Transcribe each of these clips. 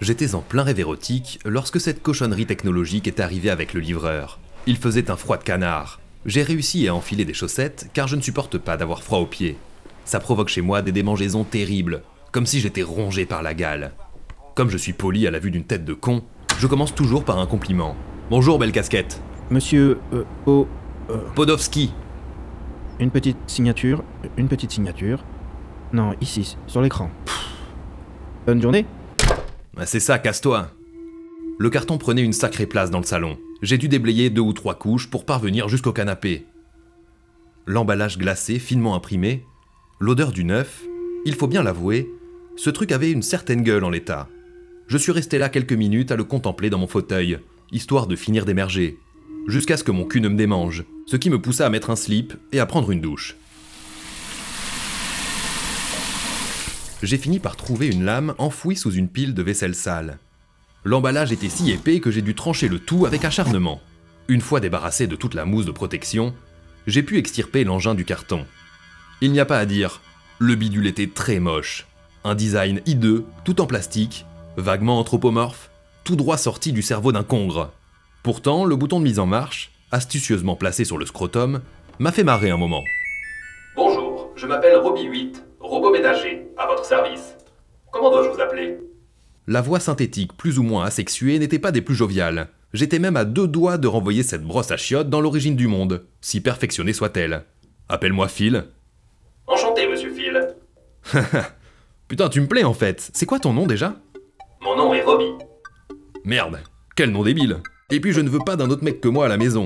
J'étais en plein rêve érotique lorsque cette cochonnerie technologique est arrivée avec le livreur. Il faisait un froid de canard. J'ai réussi à enfiler des chaussettes car je ne supporte pas d'avoir froid aux pieds. Ça provoque chez moi des démangeaisons terribles, comme si j'étais rongé par la gale. Comme je suis poli à la vue d'une tête de con, je commence toujours par un compliment. Bonjour, belle casquette. Monsieur euh, O, Podovski. une petite signature, une petite signature. Non, ici, sur l'écran. Bonne journée. Ah, C'est ça, casse-toi. Le carton prenait une sacrée place dans le salon. J'ai dû déblayer deux ou trois couches pour parvenir jusqu'au canapé. L'emballage glacé, finement imprimé, l'odeur du neuf, il faut bien l'avouer, ce truc avait une certaine gueule en l'état. Je suis resté là quelques minutes à le contempler dans mon fauteuil, histoire de finir d'émerger, jusqu'à ce que mon cul ne me démange, ce qui me poussa à mettre un slip et à prendre une douche. J'ai fini par trouver une lame enfouie sous une pile de vaisselle sale. L'emballage était si épais que j'ai dû trancher le tout avec acharnement. Une fois débarrassé de toute la mousse de protection, j'ai pu extirper l'engin du carton. Il n'y a pas à dire, le bidule était très moche. Un design hideux, tout en plastique, vaguement anthropomorphe, tout droit sorti du cerveau d'un congre. Pourtant, le bouton de mise en marche, astucieusement placé sur le scrotum, m'a fait marrer un moment. Bonjour, je m'appelle Roby 8, robot ménager, à votre service. Comment dois-je vous appeler? La voix synthétique plus ou moins asexuée n'était pas des plus joviales. J'étais même à deux doigts de renvoyer cette brosse à chiottes dans l'origine du monde, si perfectionnée soit-elle. Appelle-moi Phil. Enchanté, monsieur Phil. Putain, tu me plais en fait. C'est quoi ton nom déjà? Mon nom est Roby. Merde, quel nom débile. Et puis je ne veux pas d'un autre mec que moi à la maison.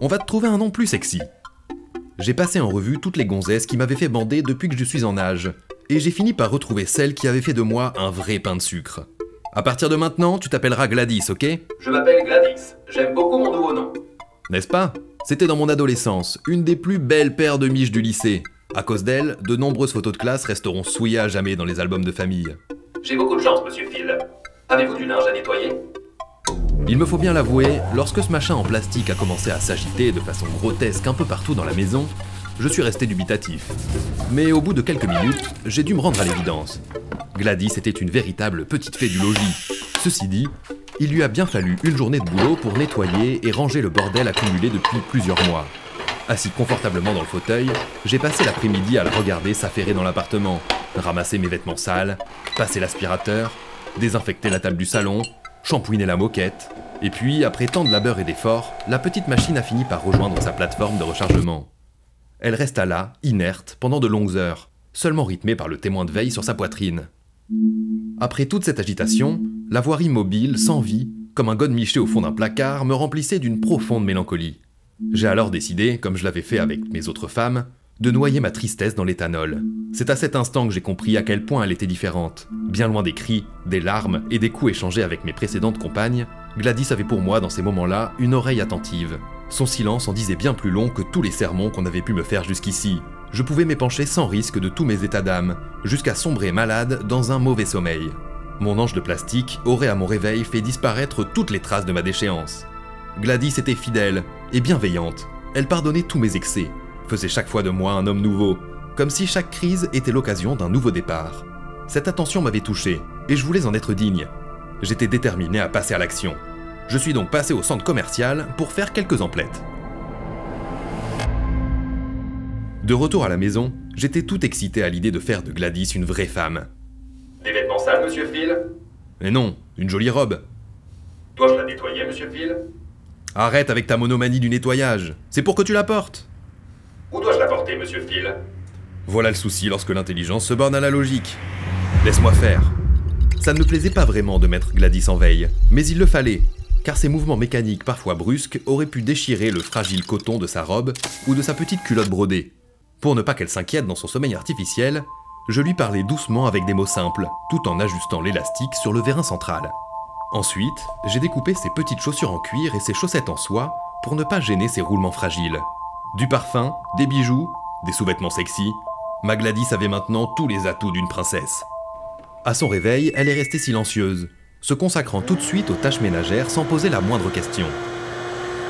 On va te trouver un nom plus sexy. J'ai passé en revue toutes les gonzesses qui m'avaient fait bander depuis que je suis en âge, et j'ai fini par retrouver celle qui avait fait de moi un vrai pain de sucre. À partir de maintenant, tu t'appelleras Gladys, ok? Je m'appelle Gladys. J'aime beaucoup mon nouveau nom. N'est-ce pas? C'était dans mon adolescence, une des plus belles paires de miches du lycée. À cause d'elle, de nombreuses photos de classe resteront souillées à jamais dans les albums de famille. J'ai beaucoup de chance, monsieur Phil. Avez-vous du linge à nettoyer? Il me faut bien l'avouer, lorsque ce machin en plastique a commencé à s'agiter de façon grotesque un peu partout dans la maison, je suis resté dubitatif. Mais au bout de quelques minutes, j'ai dû me rendre à l'évidence. Gladys était une véritable petite fée du logis. Ceci dit, il lui a bien fallu une journée de boulot pour nettoyer et ranger le bordel accumulé depuis plusieurs mois. Assis confortablement dans le fauteuil, j'ai passé l'après-midi à la regarder s'affairer dans l'appartement, ramasser mes vêtements sales, passer l'aspirateur, désinfecter la table du salon, shampouiner la moquette, et puis, après tant de labeur et d'efforts, la petite machine a fini par rejoindre sa plateforme de rechargement. Elle resta là, inerte, pendant de longues heures, seulement rythmée par le témoin de veille sur sa poitrine. Après toute cette agitation, la voix immobile, sans vie, comme un godemiché au fond d'un placard, me remplissait d'une profonde mélancolie. J'ai alors décidé, comme je l'avais fait avec mes autres femmes, de noyer ma tristesse dans l'éthanol. C'est à cet instant que j'ai compris à quel point elle était différente. Bien loin des cris, des larmes et des coups échangés avec mes précédentes compagnes, Gladys avait pour moi, dans ces moments-là, une oreille attentive. Son silence en disait bien plus long que tous les sermons qu'on avait pu me faire jusqu'ici. Je pouvais m'épancher sans risque de tous mes états d'âme, jusqu'à sombrer malade dans un mauvais sommeil. Mon ange de plastique aurait à mon réveil fait disparaître toutes les traces de ma déchéance. Gladys était fidèle et bienveillante. Elle pardonnait tous mes excès, faisait chaque fois de moi un homme nouveau, comme si chaque crise était l'occasion d'un nouveau départ. Cette attention m'avait touché, et je voulais en être digne. J'étais déterminé à passer à l'action. Je suis donc passé au centre commercial pour faire quelques emplettes. De retour à la maison, j'étais tout excité à l'idée de faire de Gladys une vraie femme. Des vêtements sales, monsieur Phil? Mais non, une jolie robe. Dois-je la nettoyer, monsieur Phil? Arrête avec ta monomanie du nettoyage. C'est pour que tu la portes. Où dois-je la porter, monsieur Phil? Voilà le souci lorsque l'intelligence se borne à la logique. Laisse-moi faire. Ça ne me plaisait pas vraiment de mettre Gladys en veille, mais il le fallait, car ses mouvements mécaniques parfois brusques auraient pu déchirer le fragile coton de sa robe ou de sa petite culotte brodée. Pour ne pas qu'elle s'inquiète dans son sommeil artificiel, je lui parlais doucement avec des mots simples, tout en ajustant l'élastique sur le vérin central. Ensuite, j'ai découpé ses petites chaussures en cuir et ses chaussettes en soie pour ne pas gêner ses roulements fragiles. Du parfum, des bijoux, des sous-vêtements sexy, ma Gladys avait maintenant tous les atouts d'une princesse. À son réveil, elle est restée silencieuse, se consacrant tout de suite aux tâches ménagères sans poser la moindre question.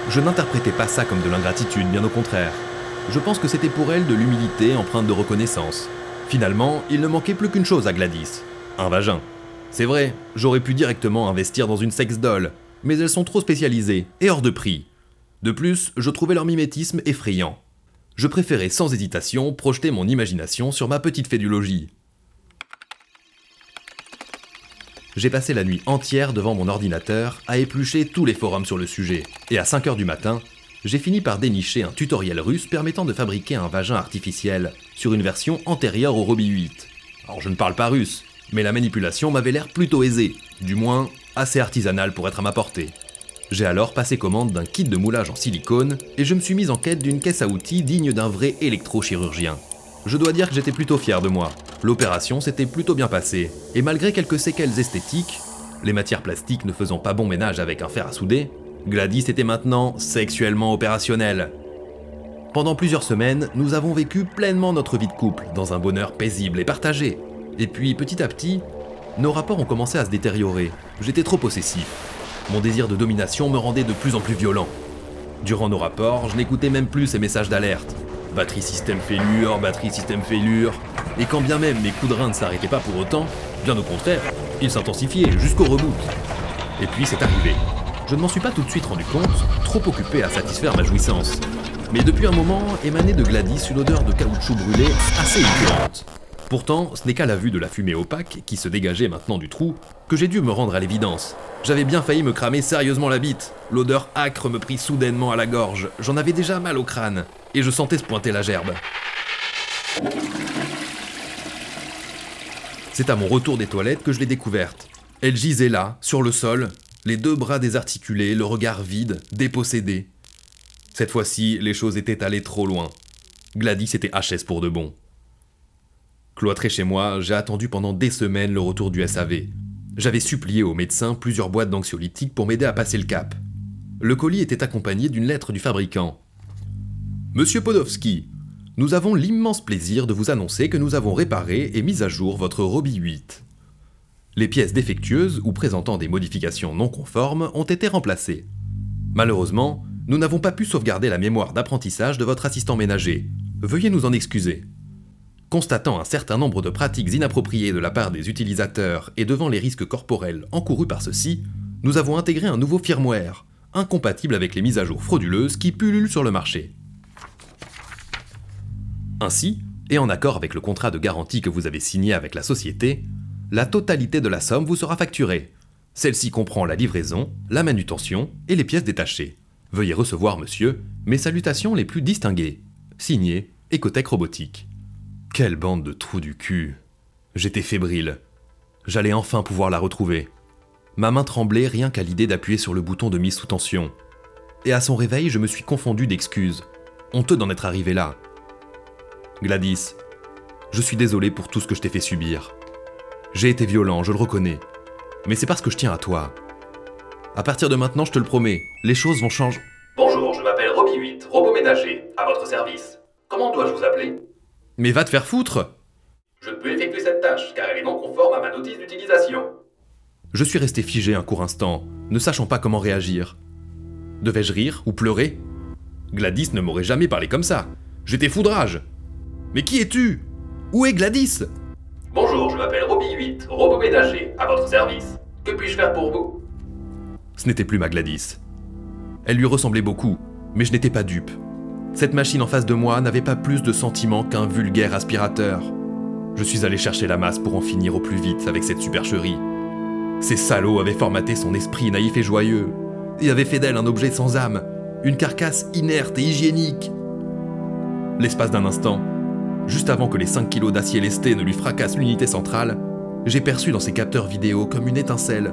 Je n'interprétais pas ça comme de l'ingratitude, bien au contraire. Je pense que c'était pour elle de l'humilité empreinte de reconnaissance. Finalement, il ne manquait plus qu'une chose à Gladys, un vagin. C'est vrai, j'aurais pu directement investir dans une sex doll, mais elles sont trop spécialisées et hors de prix. De plus, je trouvais leur mimétisme effrayant. Je préférais sans hésitation projeter mon imagination sur ma petite fédulogie. J'ai passé la nuit entière devant mon ordinateur à éplucher tous les forums sur le sujet, et à 5h du matin, j'ai fini par dénicher un tutoriel russe permettant de fabriquer un vagin artificiel sur une version antérieure au Robi 8. Alors je ne parle pas russe, mais la manipulation m'avait l'air plutôt aisée, du moins assez artisanale pour être à ma portée. J'ai alors passé commande d'un kit de moulage en silicone et je me suis mis en quête d'une caisse à outils digne d'un vrai électrochirurgien. Je dois dire que j'étais plutôt fier de moi. L'opération s'était plutôt bien passée, et malgré quelques séquelles esthétiques, les matières plastiques ne faisant pas bon ménage avec un fer à souder, Gladys était maintenant sexuellement opérationnelle. Pendant plusieurs semaines, nous avons vécu pleinement notre vie de couple, dans un bonheur paisible et partagé. Et puis, petit à petit, nos rapports ont commencé à se détériorer. J'étais trop possessif. Mon désir de domination me rendait de plus en plus violent. Durant nos rapports, je n'écoutais même plus ces messages d'alerte. Batterie système fêlure, batterie système fêlure. Et quand bien même mes coups de rein ne s'arrêtaient pas pour autant, bien au contraire, ils s'intensifiaient jusqu'au reboot. Et puis c'est arrivé. Je ne m'en suis pas tout de suite rendu compte, trop occupé à satisfaire ma jouissance. Mais depuis un moment émanait de Gladys une odeur de caoutchouc brûlé assez épuisante. Pourtant, ce n'est qu'à la vue de la fumée opaque qui se dégageait maintenant du trou que j'ai dû me rendre à l'évidence. J'avais bien failli me cramer sérieusement la bite. L'odeur âcre me prit soudainement à la gorge. J'en avais déjà mal au crâne. Et je sentais se pointer la gerbe. C'est à mon retour des toilettes que je l'ai découverte. Elle gisait là, sur le sol, les deux bras désarticulés, le regard vide, dépossédé. Cette fois-ci, les choses étaient allées trop loin. Gladys était HS pour de bon. Cloîtré chez moi, j'ai attendu pendant des semaines le retour du SAV. J'avais supplié au médecin plusieurs boîtes d'anxiolytiques pour m'aider à passer le cap. Le colis était accompagné d'une lettre du fabricant. Monsieur Podowski, nous avons l'immense plaisir de vous annoncer que nous avons réparé et mis à jour votre Robi 8. Les pièces défectueuses ou présentant des modifications non conformes ont été remplacées. Malheureusement, nous n'avons pas pu sauvegarder la mémoire d'apprentissage de votre assistant ménager. Veuillez nous en excuser. Constatant un certain nombre de pratiques inappropriées de la part des utilisateurs et devant les risques corporels encourus par ceux-ci, nous avons intégré un nouveau firmware, incompatible avec les mises à jour frauduleuses qui pullulent sur le marché. Ainsi, et en accord avec le contrat de garantie que vous avez signé avec la société, la totalité de la somme vous sera facturée. Celle-ci comprend la livraison, la manutention et les pièces détachées. Veuillez recevoir, monsieur, mes salutations les plus distinguées. Signé Ecotech Robotique. Quelle bande de trous du cul. J'étais fébrile. J'allais enfin pouvoir la retrouver. Ma main tremblait rien qu'à l'idée d'appuyer sur le bouton de mise sous tension. Et à son réveil, je me suis confondu d'excuses. Honteux d'en être arrivé là. Gladys, je suis désolé pour tout ce que je t'ai fait subir. J'ai été violent, je le reconnais. Mais c'est parce que je tiens à toi. À partir de maintenant, je te le promets, les choses vont changer. Bonjour, je m'appelle Roby 8, robot ménager, à votre service. Comment dois-je vous appeler? Mais va te faire foutre Je ne peux effectuer cette tâche car elle est non conforme à ma notice d'utilisation. Je suis resté figé un court instant, ne sachant pas comment réagir. Devais-je rire ou pleurer? Gladys ne m'aurait jamais parlé comme ça. J'étais foudrage. Mais qui es-tu? Où est Gladys? Bonjour, je m'appelle Roby 8, robot ménager, à votre service. Que puis-je faire pour vous? Ce n'était plus ma Gladys. Elle lui ressemblait beaucoup, mais je n'étais pas dupe. Cette machine en face de moi n'avait pas plus de sentiments qu'un vulgaire aspirateur. Je suis allé chercher la masse pour en finir au plus vite avec cette supercherie. Ces salauds avaient formaté son esprit naïf et joyeux, et avaient fait d'elle un objet sans âme, une carcasse inerte et hygiénique. L'espace d'un instant, juste avant que les 5 kilos d'acier lesté ne lui fracassent l'unité centrale, j'ai perçu dans ses capteurs vidéo comme une étincelle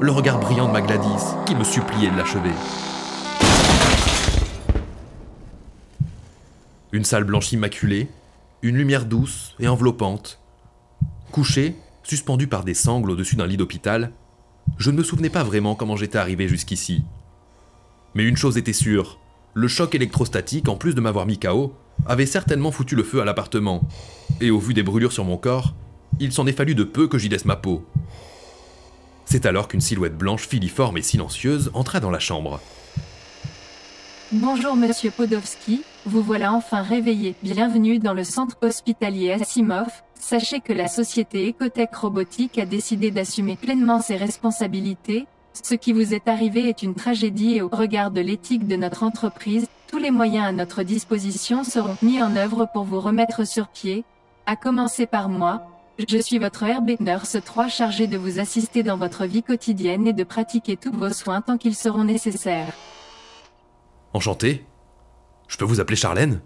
le regard brillant de ma Gladys qui me suppliait de l'achever. Une salle blanche immaculée, une lumière douce et enveloppante. Couché, suspendu par des sangles au-dessus d'un lit d'hôpital, je ne me souvenais pas vraiment comment j'étais arrivé jusqu'ici. Mais une chose était sûre, le choc électrostatique, en plus de m'avoir mis KO, avait certainement foutu le feu à l'appartement. Et au vu des brûlures sur mon corps, il s'en est fallu de peu que j'y laisse ma peau. C'est alors qu'une silhouette blanche filiforme et silencieuse entra dans la chambre. Bonjour Monsieur Podowski, vous voilà enfin réveillé. Bienvenue dans le centre hospitalier Asimov, Sachez que la société Ecotech Robotique a décidé d'assumer pleinement ses responsabilités. Ce qui vous est arrivé est une tragédie et au regard de l'éthique de notre entreprise, tous les moyens à notre disposition seront mis en œuvre pour vous remettre sur pied, à commencer par moi. Je suis votre RB Nurse 3 chargé de vous assister dans votre vie quotidienne et de pratiquer tous vos soins tant qu'ils seront nécessaires. Enchanté Je peux vous appeler Charlène?